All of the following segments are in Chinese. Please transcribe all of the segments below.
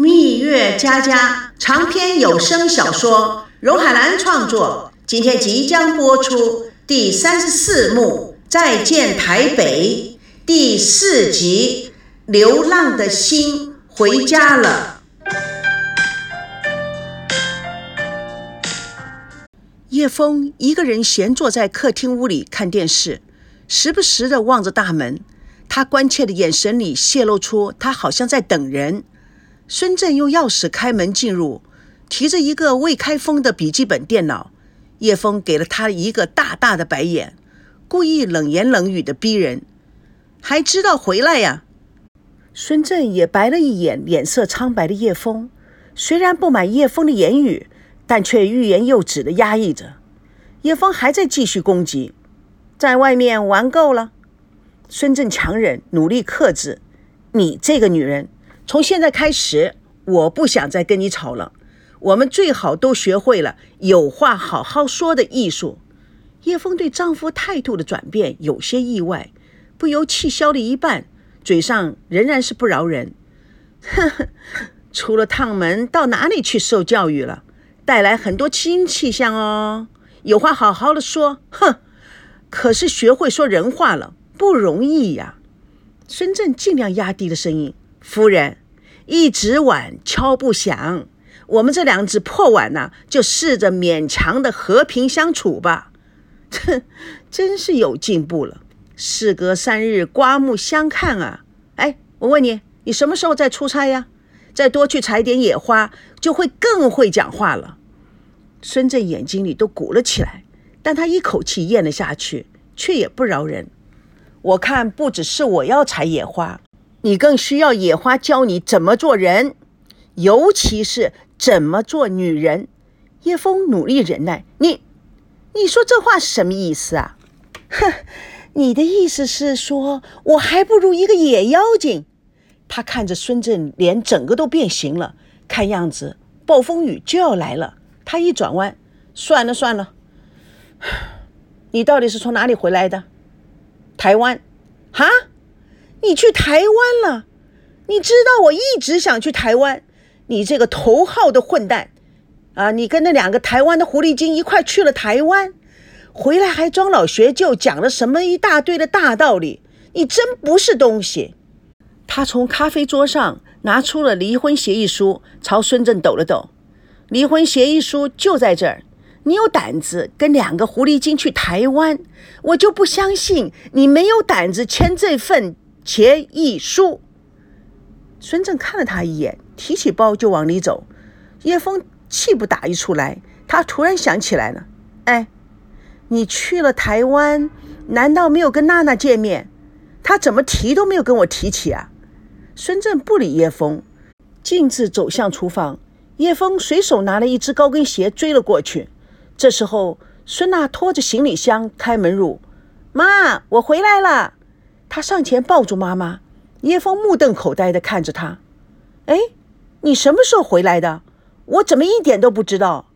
蜜月佳佳长篇有声小说，荣海兰创作，今天即将播出第三十四幕《再见台北》第四集《流浪的心回家了》。叶枫一个人闲坐在客厅屋里看电视，时不时的望着大门。他关切的眼神里泄露出他好像在等人。孙振用钥匙开门进入，提着一个未开封的笔记本电脑。叶枫给了他一个大大的白眼，故意冷言冷语的逼人：“还知道回来呀？”孙振也白了一眼脸色苍白的叶枫，虽然不满叶枫的言语，但却欲言又止的压抑着。叶枫还在继续攻击：“在外面玩够了。”孙振强忍，努力克制：“你这个女人。”从现在开始，我不想再跟你吵了。我们最好都学会了有话好好说的艺术。叶枫对丈夫态度的转变有些意外，不由气消了一半，嘴上仍然是不饶人。呵呵，出了趟门，到哪里去受教育了？带来很多新气象哦。有话好好的说。哼，可是学会说人话了，不容易呀。孙正尽量压低了声音：“夫人。”一只碗敲不响，我们这两只破碗呢，就试着勉强的和平相处吧。哼，真是有进步了。事隔三日，刮目相看啊！哎，我问你，你什么时候再出差呀？再多去采点野花，就会更会讲话了。孙振眼睛里都鼓了起来，但他一口气咽了下去，却也不饶人。我看不只是我要采野花。你更需要野花教你怎么做人，尤其是怎么做女人。叶枫努力忍耐。你，你说这话是什么意思啊？哼，你的意思是说我还不如一个野妖精？他看着孙振，脸整个都变形了。看样子暴风雨就要来了。他一转弯，算了算了。你到底是从哪里回来的？台湾？哈？你去台湾了？你知道我一直想去台湾。你这个头号的混蛋啊！你跟那两个台湾的狐狸精一块去了台湾，回来还装老学究，讲了什么一大堆的大道理。你真不是东西。他从咖啡桌上拿出了离婚协议书，朝孙振抖了抖。离婚协议书就在这儿。你有胆子跟两个狐狸精去台湾，我就不相信你没有胆子签这份。协议书。孙正看了他一眼，提起包就往里走。叶枫气不打一处来，他突然想起来了：“哎，你去了台湾，难道没有跟娜娜见面？她怎么提都没有跟我提起啊？”孙正不理叶枫，径自走向厨房。叶枫随手拿了一只高跟鞋追了过去。这时候，孙娜拖着行李箱开门入：“妈，我回来了。”他上前抱住妈妈，叶枫目瞪口呆地看着他。哎，你什么时候回来的？我怎么一点都不知道？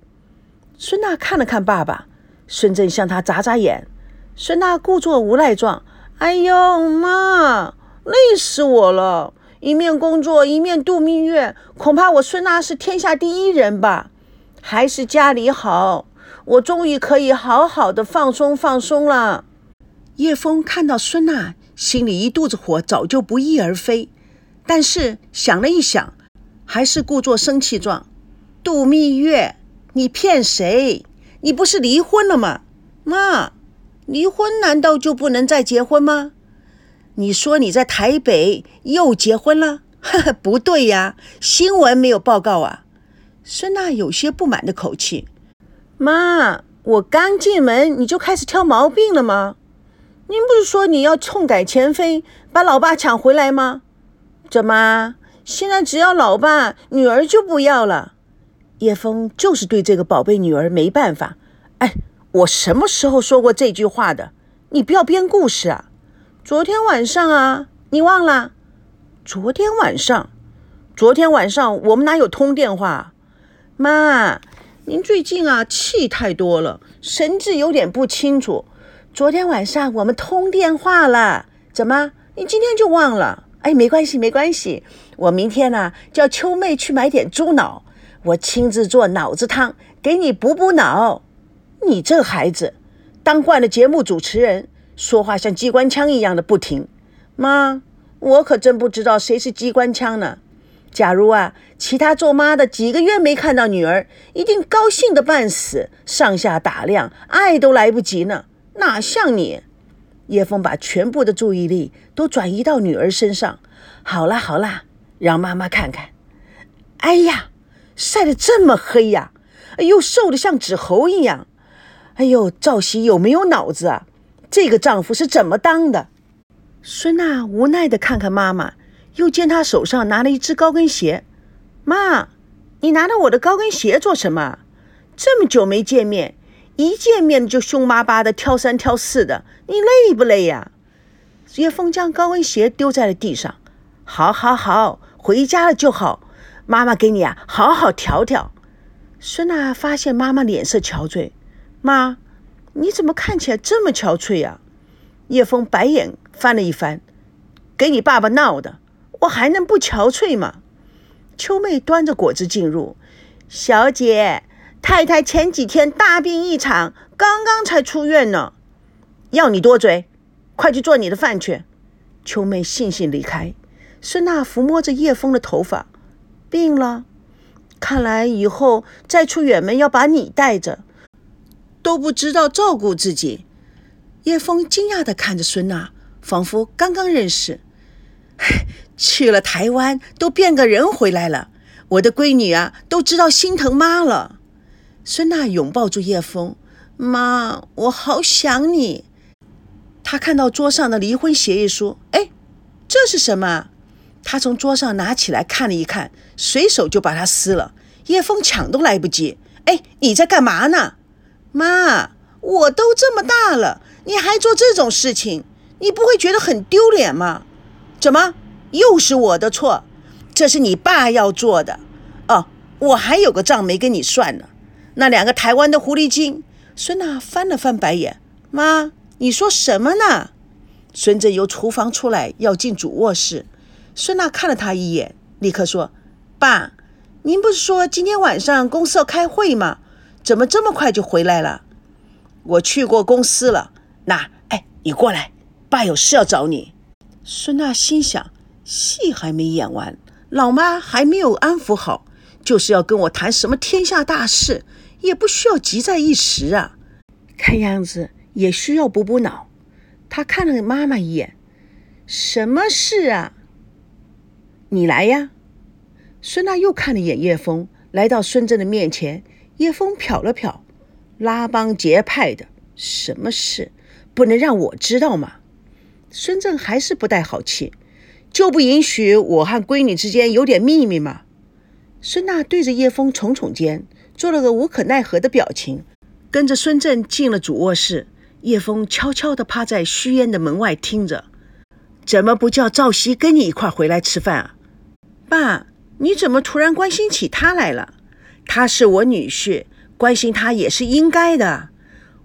孙娜看了看爸爸，孙振向他眨眨眼。孙娜故作无赖状：“哎呦，妈，累死我了！一面工作一面度蜜月，恐怕我孙娜是天下第一人吧？还是家里好，我终于可以好好的放松放松了。”叶枫看到孙娜。心里一肚子火，早就不翼而飞，但是想了一想，还是故作生气状：“度蜜月？你骗谁？你不是离婚了吗？妈，离婚难道就不能再结婚吗？你说你在台北又结婚了？呵呵，不对呀，新闻没有报告啊。”孙娜有些不满的口气：“妈，我刚进门你就开始挑毛病了吗？”您不是说你要痛改前非，把老爸抢回来吗？怎么现在只要老爸，女儿就不要了？叶枫就是对这个宝贝女儿没办法。哎，我什么时候说过这句话的？你不要编故事啊！昨天晚上啊，你忘了？昨天晚上，昨天晚上我们哪有通电话？妈，您最近啊气太多了，神志有点不清楚。昨天晚上我们通电话了，怎么你今天就忘了？哎，没关系，没关系。我明天呢叫秋妹去买点猪脑，我亲自做脑子汤给你补补脑。你这孩子，当惯了节目主持人，说话像机关枪一样的不停。妈，我可真不知道谁是机关枪呢。假如啊，其他做妈的几个月没看到女儿，一定高兴的半死，上下打量，爱都来不及呢。哪像你？叶枫把全部的注意力都转移到女儿身上。好啦好啦，让妈妈看看。哎呀，晒得这么黑呀！哎呦，瘦得像纸猴一样。哎呦，赵熙有没有脑子啊？这个丈夫是怎么当的？孙娜无奈地看看妈妈，又见她手上拿了一只高跟鞋。妈，你拿着我的高跟鞋做什么？这么久没见面，一见面就凶巴巴的挑三挑四的，你累不累呀？叶枫将高跟鞋丢在了地上。好，好，好，回家了就好。妈妈给你啊，好好调调。孙娜发现妈妈脸色憔悴，妈，你怎么看起来这么憔悴呀？叶枫白眼翻了一翻，给你爸爸闹的，我还能不憔悴吗？秋妹端着果子进入，小姐，太太前几天大病一场，刚刚才出院呢。要你多嘴，快去做你的饭去。秋妹悻悻离开。孙娜抚摸着叶枫的头发，病了，看来以后再出远门要把你带着，都不知道照顾自己。叶枫惊讶地看着孙娜，仿佛刚刚认识。去了台湾都变个人回来了，我的闺女啊，都知道心疼妈了。孙娜拥抱住叶枫，妈，我好想你。她看到桌上的离婚协议书，哎，这是什么？他从桌上拿起来看了一看，随手就把它撕了。叶枫抢都来不及。哎，你在干嘛呢？妈，我都这么大了，你还做这种事情，你不会觉得很丢脸吗？怎么又是我的错？这是你爸要做的。哦，我还有个账没跟你算呢。那两个台湾的狐狸精。孙娜翻了翻白眼。妈，你说什么呢？孙正由厨房出来，要进主卧室。孙娜看了他一眼，立刻说：“爸，您不是说今天晚上公司要开会吗？怎么这么快就回来了？我去过公司了。那，哎，你过来，爸有事要找你。”孙娜心想：戏还没演完，老妈还没有安抚好，就是要跟我谈什么天下大事，也不需要急在一时啊。看样子也需要补补脑。他看了妈妈一眼：“什么事啊？”你来呀，孙娜又看了一眼叶枫，来到孙正的面前。叶枫瞟了瞟，拉帮结派的，什么事不能让我知道吗？孙正还是不带好气，就不允许我和闺女之间有点秘密吗？孙娜对着叶枫耸耸肩，做了个无可奈何的表情，跟着孙正进了主卧室。叶枫悄悄地趴在虚烟的门外听着，怎么不叫赵熙跟你一块回来吃饭啊？爸，你怎么突然关心起他来了？他是我女婿，关心他也是应该的。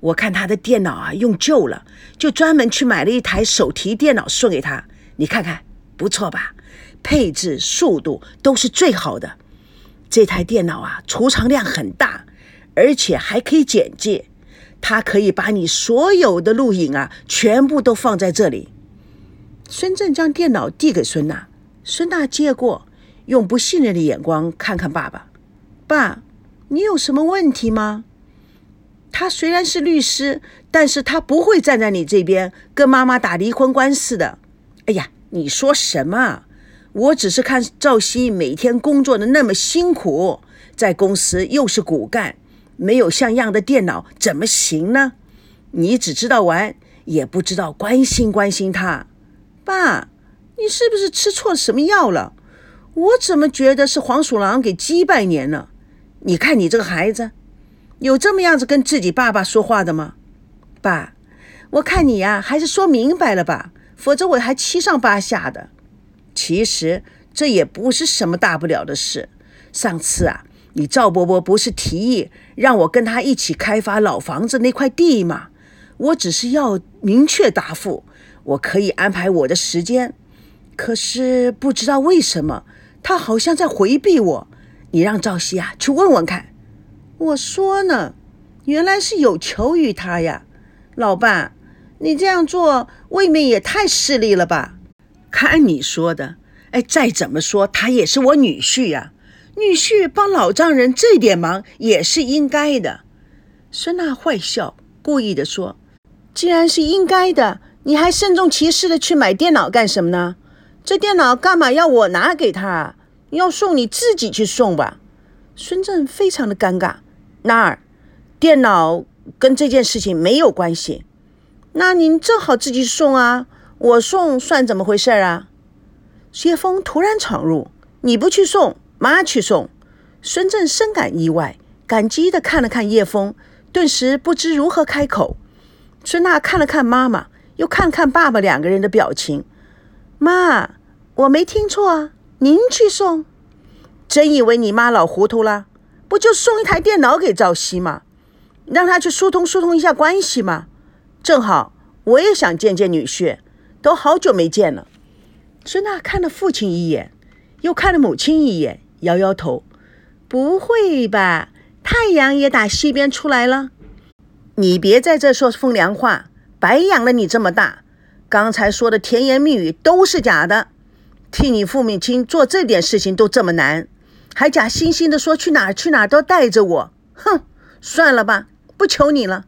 我看他的电脑啊用旧了，就专门去买了一台手提电脑送给他。你看看，不错吧？配置、速度都是最好的。这台电脑啊，储藏量很大，而且还可以剪辑。它可以把你所有的录影啊，全部都放在这里。孙正将电脑递给孙娜，孙娜接过。用不信任的眼光看看爸爸，爸，你有什么问题吗？他虽然是律师，但是他不会站在你这边跟妈妈打离婚官司的。哎呀，你说什么？我只是看赵熙每天工作的那么辛苦，在公司又是骨干，没有像样的电脑怎么行呢？你只知道玩，也不知道关心关心他。爸，你是不是吃错什么药了？我怎么觉得是黄鼠狼给鸡拜年了？你看你这个孩子，有这么样子跟自己爸爸说话的吗？爸，我看你呀，还是说明白了吧，否则我还七上八下的。其实这也不是什么大不了的事。上次啊，你赵伯伯不是提议让我跟他一起开发老房子那块地吗？我只是要明确答复，我可以安排我的时间。可是不知道为什么，他好像在回避我。你让赵西啊去问问看。我说呢，原来是有求于他呀，老爸，你这样做未免也太势利了吧？看你说的，哎，再怎么说他也是我女婿呀，女婿帮老丈人这点忙也是应该的。孙娜坏笑，故意的说：“既然是应该的，你还慎重其事的去买电脑干什么呢？这电脑干嘛要我拿给他？要送你自己去送吧。”孙正非常的尴尬。那儿，电脑跟这件事情没有关系。那您正好自己送啊，我送算怎么回事啊？谢峰突然闯入，你不去送，妈去送。孙正深感意外，感激的看了看叶枫。顿时不知如何开口。孙娜看了看妈妈，又看看爸爸，两个人的表情。妈，我没听错啊，您去送？真以为你妈老糊涂了？不就送一台电脑给赵熙吗？让他去疏通疏通一下关系嘛。正好我也想见见女婿，都好久没见了。孙娜看了父亲一眼，又看了母亲一眼，摇摇头：“不会吧？”太阳也打西边出来了，你别在这说风凉话，白养了你这么大。刚才说的甜言蜜语都是假的，替你父母亲做这点事情都这么难，还假惺惺的说去哪儿去哪儿都带着我。哼，算了吧，不求你了。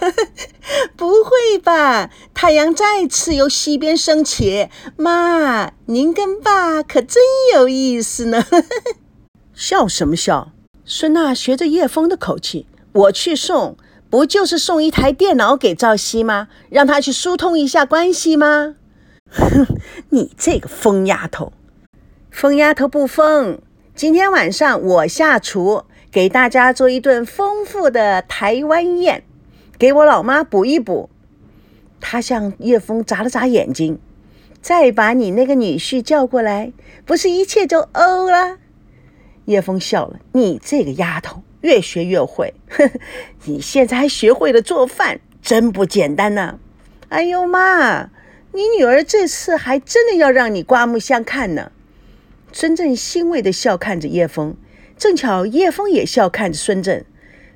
不会吧？太阳再次由西边升起，妈，您跟爸可真有意思呢。笑什么笑？孙娜学着叶枫的口气：“我去送，不就是送一台电脑给赵熙吗？让他去疏通一下关系吗？”哼，你这个疯丫头！疯丫头不疯。今天晚上我下厨，给大家做一顿丰富的台湾宴，给我老妈补一补。他向叶枫眨了眨眼睛，再把你那个女婿叫过来，不是一切就欧了？叶枫笑了：“你这个丫头，越学越会。呵呵，你现在还学会了做饭，真不简单呐！哎呦妈，你女儿这次还真的要让你刮目相看呢。”孙正欣慰的笑看着叶枫，正巧叶枫也笑看着孙正。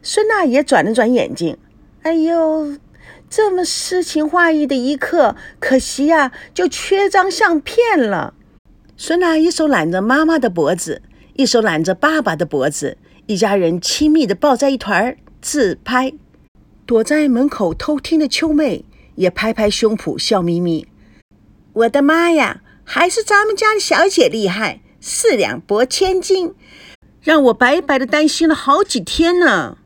孙娜也转了转眼睛：“哎呦，这么诗情画意的一刻，可惜呀，就缺张相片了。”孙娜一手揽着妈妈的脖子。一手揽着爸爸的脖子，一家人亲密的抱在一团自拍。躲在门口偷听的秋妹也拍拍胸脯笑眯眯。我的妈呀，还是咱们家的小姐厉害，四两拨千斤，让我白白的担心了好几天呢。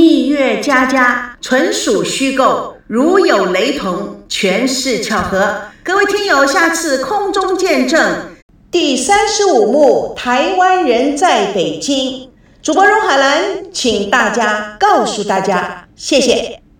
蜜月佳佳纯属虚构，如有雷同，全是巧合。各位听友，下次空中见证第三十五幕：台湾人在北京。主播荣海兰，请大家告诉大家，谢谢。